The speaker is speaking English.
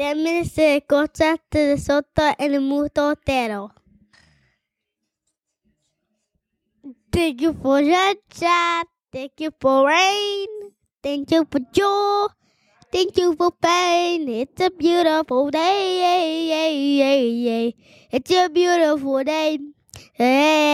También se cosas de soto en el mundo entero. Thank you for your chat. Thank you for rain. Thank you for joy. Thank you for pain. It's a beautiful day. It's a beautiful day. Hey.